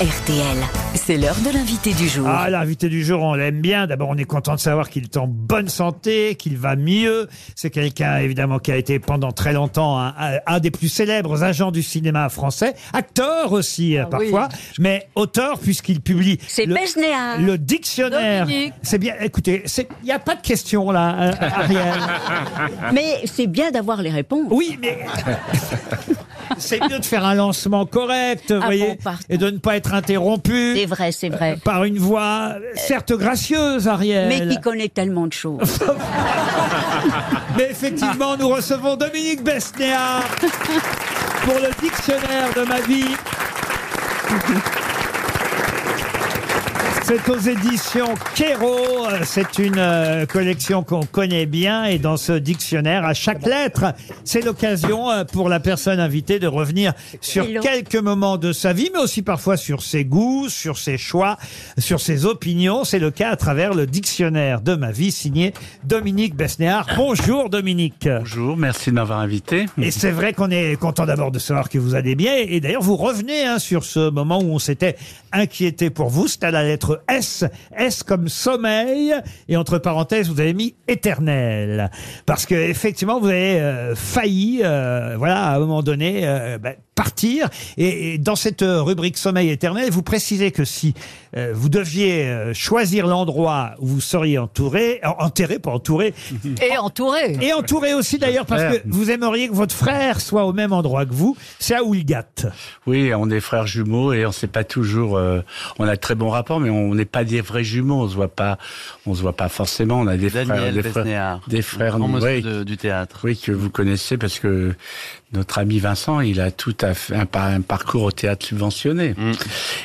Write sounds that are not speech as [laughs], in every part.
RTL. C'est l'heure de l'invité du jour. Ah, l'invité du jour, on l'aime bien. D'abord, on est content de savoir qu'il est en bonne santé, qu'il va mieux. C'est quelqu'un, évidemment, qui a été pendant très longtemps un, des plus célèbres agents du cinéma français. Acteur aussi, euh, parfois. Mais auteur, puisqu'il publie C'est le, le dictionnaire. C'est bien. Écoutez, c'est- il n'y a pas de question, là, euh, Ariel. Mais c'est bien d'avoir les réponses. Oui, mais. [laughs] C'est mieux de faire un lancement correct, vous voyez, bon, pardon. et de ne pas être interrompu C'est vrai, c'est vrai. par une voix, certes gracieuse, Ariel. Mais qui connaît tellement de choses. [laughs] Mais effectivement, nous recevons Dominique Besnéard pour le dictionnaire de ma vie. C'est aux éditions Kero. C'est une euh, collection qu'on connaît bien et dans ce dictionnaire, à chaque lettre, c'est l'occasion euh, pour la personne invitée de revenir sur Hello. quelques moments de sa vie, mais aussi parfois sur ses goûts, sur ses choix, sur ses opinions. C'est le cas à travers le dictionnaire de ma vie signé Dominique Besnéard. Bonjour Dominique. Bonjour, merci de m'avoir invité. Et c'est vrai qu'on est content d'abord de savoir que vous allez bien. Et d'ailleurs, vous revenez hein, sur ce moment où on s'était inquiété pour vous. C'était à la lettre S. S comme sommeil. Et entre parenthèses, vous avez mis éternel. Parce que effectivement, vous avez euh, failli, euh, voilà, à un moment donné, euh, bah, partir. Et, et dans cette euh, rubrique sommeil éternel, vous précisez que si euh, vous deviez euh, choisir l'endroit où vous seriez entouré, en- enterré, pas entouré, [laughs] Et entouré. et entouré aussi d'ailleurs parce que vous aimeriez que votre frère soit au même endroit que vous. C'est à Oulgat. Oui, on est frères jumeaux et on sait pas toujours. euh, on a de très bons rapports, mais on n'est pas des vrais jumeaux. On se voit pas. On se voit pas forcément. On a des frères, Daniel des frères, Besnéard, des frères. grand monsieur oui, de- du théâtre. oui, que vous connaissez parce que notre ami Vincent, il a tout à fait un, par- un parcours au théâtre subventionné. Mm.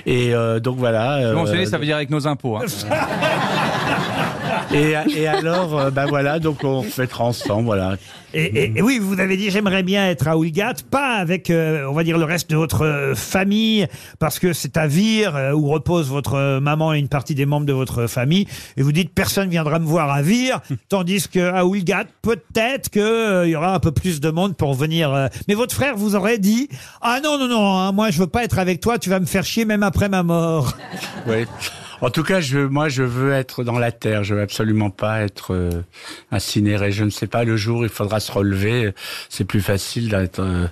Et euh, donc voilà. euh, Subventionné, ça veut dire avec nos impôts. Hein. [laughs] et, et alors, euh, ben voilà, donc on fêtera ensemble, voilà. Et, et- et oui, vous avez dit j'aimerais bien être à Oulgat, pas avec, euh, on va dire, le reste de votre euh, famille, parce que c'est à Vire euh, où repose votre maman et une partie des membres de votre famille. Et vous dites personne viendra me voir à Vire, [laughs] tandis que à Oulgat, peut-être que euh, il y aura un peu plus de monde pour venir. euh. Mais votre frère vous aurait dit ah non non non, hein, moi je veux pas être avec toi, tu vas me faire chier même après ma mort. Oui. En tout cas, je, moi, je veux être dans la terre. Je veux absolument pas être euh, incinéré. Je ne sais pas le jour il faudra se relever. C'est plus facile d'être euh,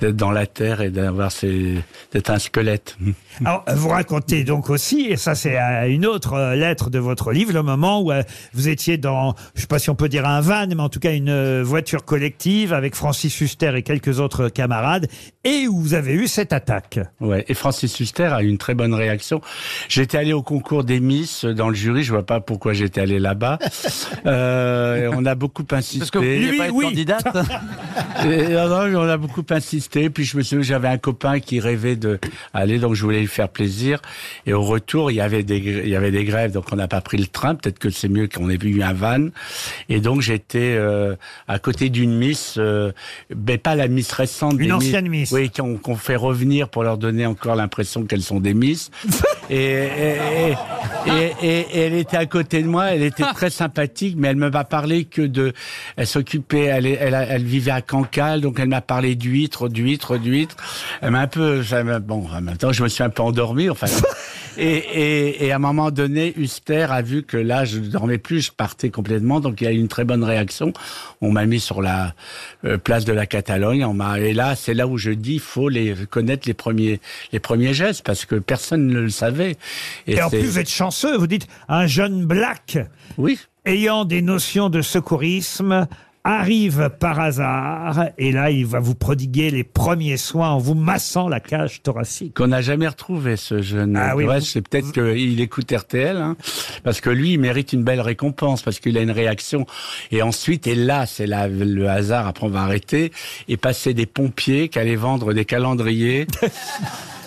d'être dans la terre et d'avoir ces d'être un squelette. [laughs] Alors, vous racontez donc aussi, et ça c'est une autre euh, lettre de votre livre, le moment où euh, vous étiez dans, je sais pas si on peut dire un van, mais en tout cas une voiture collective avec Francis Huster et quelques autres camarades, et où vous avez eu cette attaque. Ouais. Et Francis Huster a eu une très bonne réaction. J'étais allé au concours des Miss dans le jury. Je vois pas pourquoi j'étais allé là-bas. [laughs] Euh, on a beaucoup insisté. Parce que vous Lui, pas être oui. candidate [laughs] Et, non, non, on a beaucoup insisté. Puis je me souviens, j'avais un copain qui rêvait de aller, donc je voulais lui faire plaisir. Et au retour, il y avait des, il y avait des grèves, donc on n'a pas pris le train. Peut-être que c'est mieux qu'on ait eu un van. Et donc j'étais euh, à côté d'une Miss, euh, mais pas la Miss récente. Une des ancienne Miss. Oui, qu'on qu'on fait revenir pour leur donner encore l'impression qu'elles sont des Miss. [laughs] et, et, et, et- elle était à côté de moi. Elle était très sympathique, mais elle me m'a parlé que de. Elle s'occupait. Elle, elle, elle vivait à Cancale, donc elle m'a parlé d'huîtres, d'huîtres, d'huîtres. Elle m'a un peu. bon, en même temps, je me suis un peu endormi. Enfin. Et, et, et à un moment donné, Huster a vu que là, je ne dormais plus, je partais complètement. Donc il y a eu une très bonne réaction. On m'a mis sur la euh, place de la Catalogne. On m'a et là, c'est là où je dis, il faut les connaître les premiers les premiers gestes parce que personne ne le savait. Et, en c'est- plus, vous êtes chanceux, vous dites un jeune black oui. ayant des notions de secourisme arrive par hasard, et là, il va vous prodiguer les premiers soins en vous massant la cage thoracique. qu'on n'a jamais retrouvé ce jeune. Ah oui, vous- c'est peut-être qu'il écoute RTL, hein, parce que lui, il mérite une belle récompense parce qu'il a une réaction. Et ensuite, et là, c'est le hasard. Après, on va arrêter et passer des pompiers qui allaient vendre des calendriers. [laughs]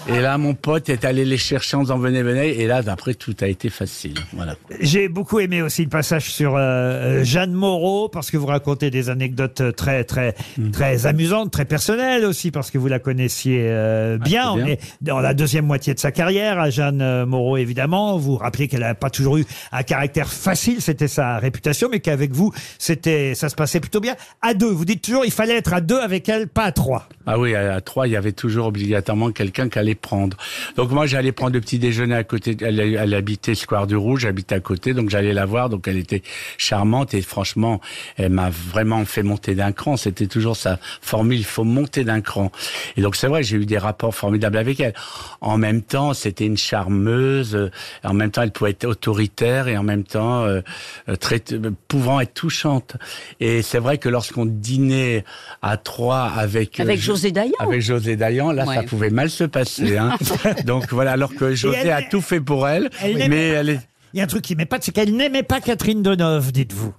Et là, mon pote est allé les chercher en disant venez, venez. Et là, d'après, tout a été facile. Voilà. J'ai beaucoup aimé aussi le passage sur euh, Jeanne Moreau parce que vous racontez des anecdotes très très Mm. très amusantes, très personnelles aussi parce que vous la connaissiez euh, bien. On bien. est dans la deuxième moitié de sa carrière à Jeanne euh, Moreau évidemment. Vous vous rappelez qu'elle n'a pas toujours eu un caractère facile, c'était sa réputation, mais qu'avec vous c'était ça se passait plutôt bien. À deux, vous dites toujours il fallait être à deux avec elle, pas à trois. Ah oui, à, à trois, il y avait toujours obligatoirement quelqu'un qui allait prendre. Donc moi, j'allais prendre le petit déjeuner à côté. Elle, elle habitait Square du Rouge, j'habitais à côté, donc j'allais la voir. Donc elle était charmante et franchement, elle m'a vraiment fait monter d'un cran. C'était toujours sa formule, il faut monter d'un cran. Et donc c'est vrai, j'ai eu des rapports formidables avec elle. En même temps, c'était une charmeuse. En même temps, elle pouvait être autoritaire et en même temps euh, euh, très pouvant être touchante. Et c'est vrai que lorsqu'on dînait à trois avec euh, Avec Jo- José Dayan. avec José Dayan, là, ça pouvait mal se passer. Hein. [laughs] Donc voilà, alors que José elle- a tout fait pour elle, mais elle est... Il y a un truc qui m'épate, c'est qu'elle n'aimait pas Catherine Deneuve, dites-vous.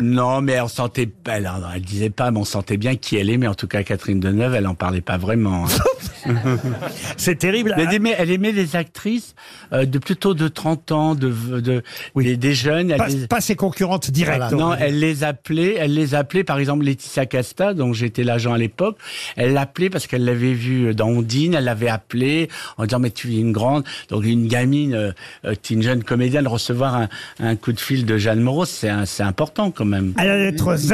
Non, mais on sentait, elle, elle disait pas, mais on sentait bien qui elle est, mais en tout cas Catherine Deneuve, elle en parlait pas vraiment. hein. [laughs] C'est terrible. Elle, aimait, elle aimait les actrices euh, de plutôt de 30 ans, de, de des, des jeunes. Elle Pas, les- pas ses concurrentes directes. non, elle les appelait, elle les appelait, par exemple Laetitia Casta, dont j'étais l'agent à l'époque. Elle l'appelait parce qu'elle l'avait vue dans Ondine, elle l'avait appelée en disant mais tu es une grande, donc une gamine, euh, euh, t'es une jeune comédienne, recevoir un, un coup de fil de Jeanne Moreau, c'est c'est important quand même. À la lettre Z,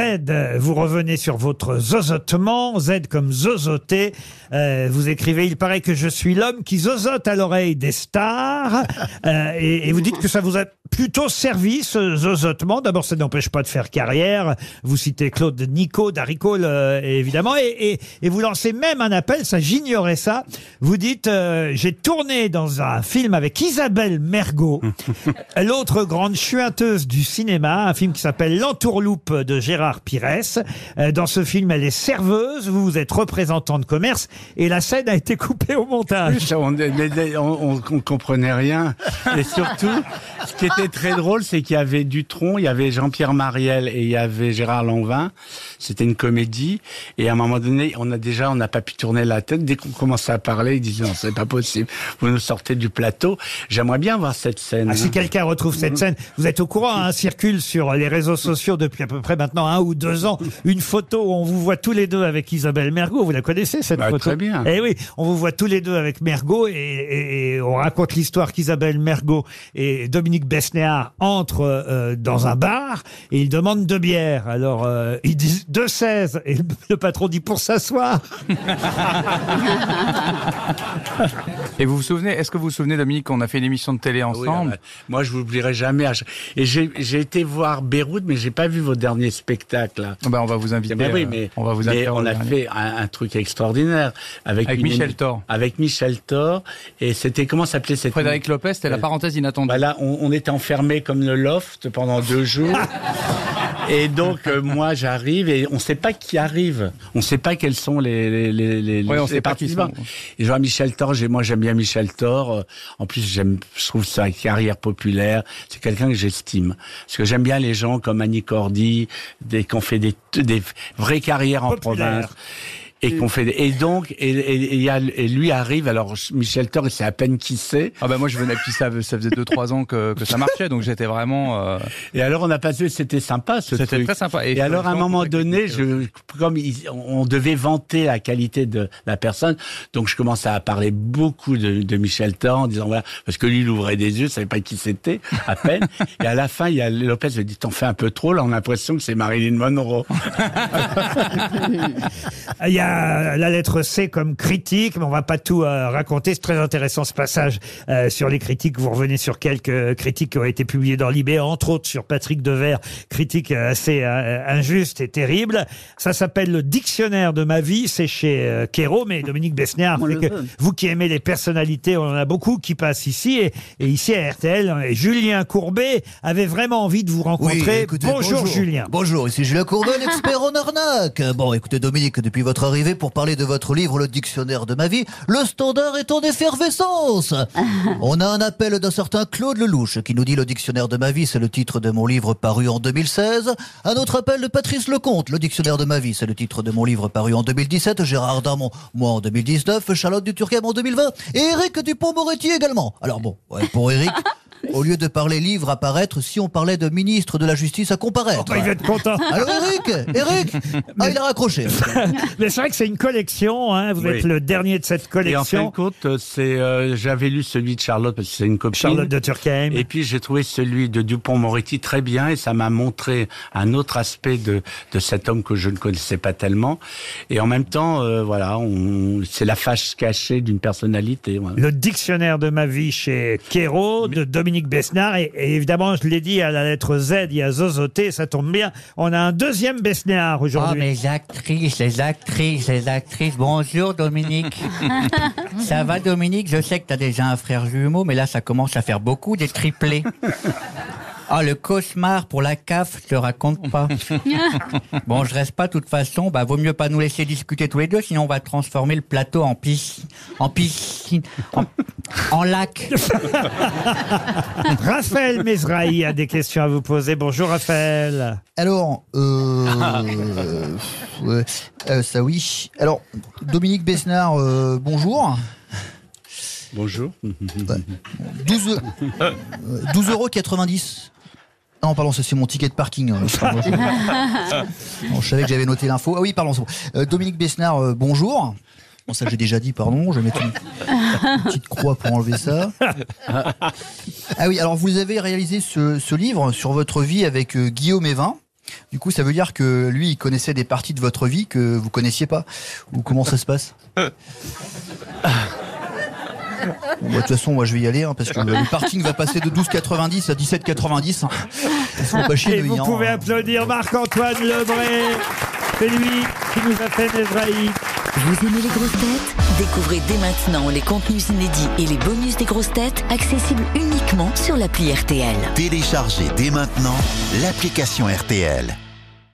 vous revenez sur votre zozotement, Z comme zozoter. Euh, vous écrivez, il paraît que je suis l'homme qui zozote à l'oreille des stars. [laughs] Euh, et, et vous dites que ça vous a plutôt servi, ce zozotement. D'abord, ça n'empêche pas de faire carrière. Vous citez Claude Nico, Daricole, euh, évidemment. Et, et- et vous lancez même un appel, ça j'ignorais ça. Vous dites, euh, j'ai tourné dans un film avec Isabelle Mergot, [laughs] l'autre grande chuinteuse du cinéma, un film qui s'appelle L'entourloupe de Gérard Pires. Euh, Dans ce film, elle est serveuse, vous, vous êtes représentant de commerce, et la scène a été coupée au montage. plus, on, on comprenait rien. Et surtout, ce qui était très drôle, c'est qu'il y avait Dutronc, il y avait Jean-Pierre Mariel et il y avait Gérard Lanvin. C'était une comédie. Et à un moment donné, on a déjà, on n'a pas pu tourner la tête. Dès qu'on commençait à parler, ils disaient non, c'est pas possible. Vous nous sortez du plateau. J'aimerais bien voir cette scène. Ah, si quelqu'un retrouve cette scène, vous êtes au courant, hein, circule sur les réseaux sociaux depuis à peu près maintenant un ou deux ans, une photo où on vous voit tous les deux avec Isabelle Mergot. Vous la connaissez cette Bah, photo très bien. Eh oui, on vous voit tous les deux avec Mergot et, et- et on raconte l'histoire qu'Isabelle Mergot et Dominique Besnéard entrent euh, dans un bar et ils demandent deux bières. Alors euh, ils disent deux 16 et le, [laughs] le patron dit pour s'asseoir. [laughs] Et vous vous souvenez, est-ce que vous vous souvenez, Dominique, qu'on a fait une émission de télé Ah Oui, ensemble euh, moi, je vous oublierai jamais. chaque- Et j'ai j'ai été voir Beyrouth, mais j'ai pas vu vos derniers spectacles. Là. Ben, On va vous inviter. Mais oui, euh, mais, on va vous mais inviter. on a fait un, un truc extraordinaire avec, Avec une Michel Thor. Avec Michel Thor. Et c'était comment s'appelait cette Frédéric Lopez, c'était la Euh, parenthèse inattendue. Voilà, on, on était enfermés comme le loft pendant deux jours. [laughs] Et donc, euh, moi, j'arrive et on ne sait pas qui arrive. On ne sait pas quels sont les, les, les, les, Ouais, on les sait pas qui participants. sont. Et je vois Michel Thor, moi, j'aime bien Michel Thor. En plus, j'aime, je trouve sa carrière populaire. C'est quelqu'un que j'estime. Parce que j'aime bien les gens comme Annie Cordy, des, qui ont fait des, des vraies carrières en province. Et qu'on fait des- et donc et, et, et il y a- et lui arrive alors Michel Thor il sait à peine qui c'est Ah ben moi je venais puis ça, ça faisait 2-3 ans que, que ça marchait donc j'étais vraiment euh, Et alors on a passé, c'était sympa ce c'était truc. très sympa Et, alors à un moment donné, je, comme il- on devait vanter la qualité de la personne, donc je commençais à parler beaucoup de, de Michel Thor en disant voilà parce que lui il ouvrait des yeux, savait pas qui c'était à peine. et à la fin, il y a Lopez me dit t'en fais un peu trop, là on a l'impression que c'est Marilyn Monroe. [laughs] Il y a la lettre C comme critique, mais on va pas tout euh, raconter. C'est très intéressant ce passage euh, sur les critiques. Vous revenez sur quelques euh, critiques qui ont été publiées dans Libé, entre autres sur Patrick Devers, critique euh, assez euh, injuste et terrible. Ça s'appelle le dictionnaire de ma vie. C'est chez euh, Kero, mais Dominique veut. vous qui aimez les personnalités, on en a beaucoup qui passent ici et, et ici à RTL. Et Julien Courbet avait vraiment envie de vous rencontrer. écoutez, bonjour, Julien. Bonjour, ici Julien Courbet, l'expert en arnaque. Bon, écoutez Dominique, depuis votre arrivée pour parler de votre livre Le Dictionnaire de ma vie, le standard est en effervescence. [laughs] On a un appel d'un certain Claude Lelouch qui nous dit Le Dictionnaire de ma vie, c'est le titre de mon livre paru en 2016. Un autre appel de Patrice Lecomte, Le Dictionnaire de ma vie, c'est le titre de mon livre paru en 2017. Gérard Darmon, moi en 2019. Charlotte Duturcam en 2020. Et Eric Dupont-Moretti également. Alors bon, ouais, pour Eric... [laughs] Au lieu de parler livre à paraître, si on parlait de ministre de la Justice à comparaître. Oh, bah, il va être content. [laughs] Allô Eric Eric [laughs] Ah, il a raccroché. Mais c'est vrai que c'est une collection. Hein. Vous Oui. êtes le dernier de cette Et en fin de collection. compte, c'est, euh, j'avais lu celui de Charlotte parce que c'est une copine. Charlotte de Turckheim. Et puis j'ai trouvé celui de Dupont-Moretti très bien et ça m'a montré un autre aspect de, de cet homme que je ne connaissais pas tellement. Et en même temps, euh, voilà, on, c'est la face cachée d'une personnalité. voilà. Le dictionnaire de ma vie chez Kéro, de Dominique Besnard. Et, et évidemment, je l'ai dit, à la lettre Z, il y a Zozoté, ça tombe bien. On a un deuxième Besnard Oh, aujourd'hui. mes actrices, les actrices, les actrices. Bonjour, Dominique. [laughs] ça va, Dominique? Je sais que t'as déjà un frère jumeau, mais là, ça commence à faire beaucoup des triplés. Ah, le cauchemar pour la CAF, je te raconte pas. [laughs] Bon, je reste pas, de toute façon. Bah, vaut mieux pas nous laisser discuter tous les deux, sinon on va transformer le plateau en piscine, en piscine, en, en lac. [laughs] Raphaël Mesrahi a des questions à vous poser. Bonjour Raphaël. Alors, euh, [laughs] ouais, euh, ça oui. Alors, Dominique Besnard, euh, bonjour. Bonjour. 12, euh, 12 euros 90. Non, pardon, ça c'est mon ticket de parking. pardon, je... Non, [laughs] je savais que j'avais noté l'info. Ah oui, pardon. Euh, Dominique Besnard, euh, bonjour. Bon, ça j'ai déjà dit, pardon. Je vais mettre une, une petite croix pour enlever ça. Ah oui, alors vous avez réalisé ce, ce livre sur votre vie avec euh, Guillaume Evin. Du coup, ça veut dire que lui, il connaissait des parties de votre vie que vous connaissiez pas. Ou comment ça se passe? [laughs] De toute façon, moi je vais y aller hein, parce que le, parking va passer de 12,90 à 17,90. Ils sont pas chier Et de vous Yan. pouvez applaudir Marc-Antoine Lebré. C'est lui qui nous a fait Mesrahi. Vous aimez les grosses têtes? Découvrez dès maintenant les contenus inédits et les bonus des grosses têtes accessibles uniquement sur l'appli RTL. Téléchargez dès maintenant l'application RTL.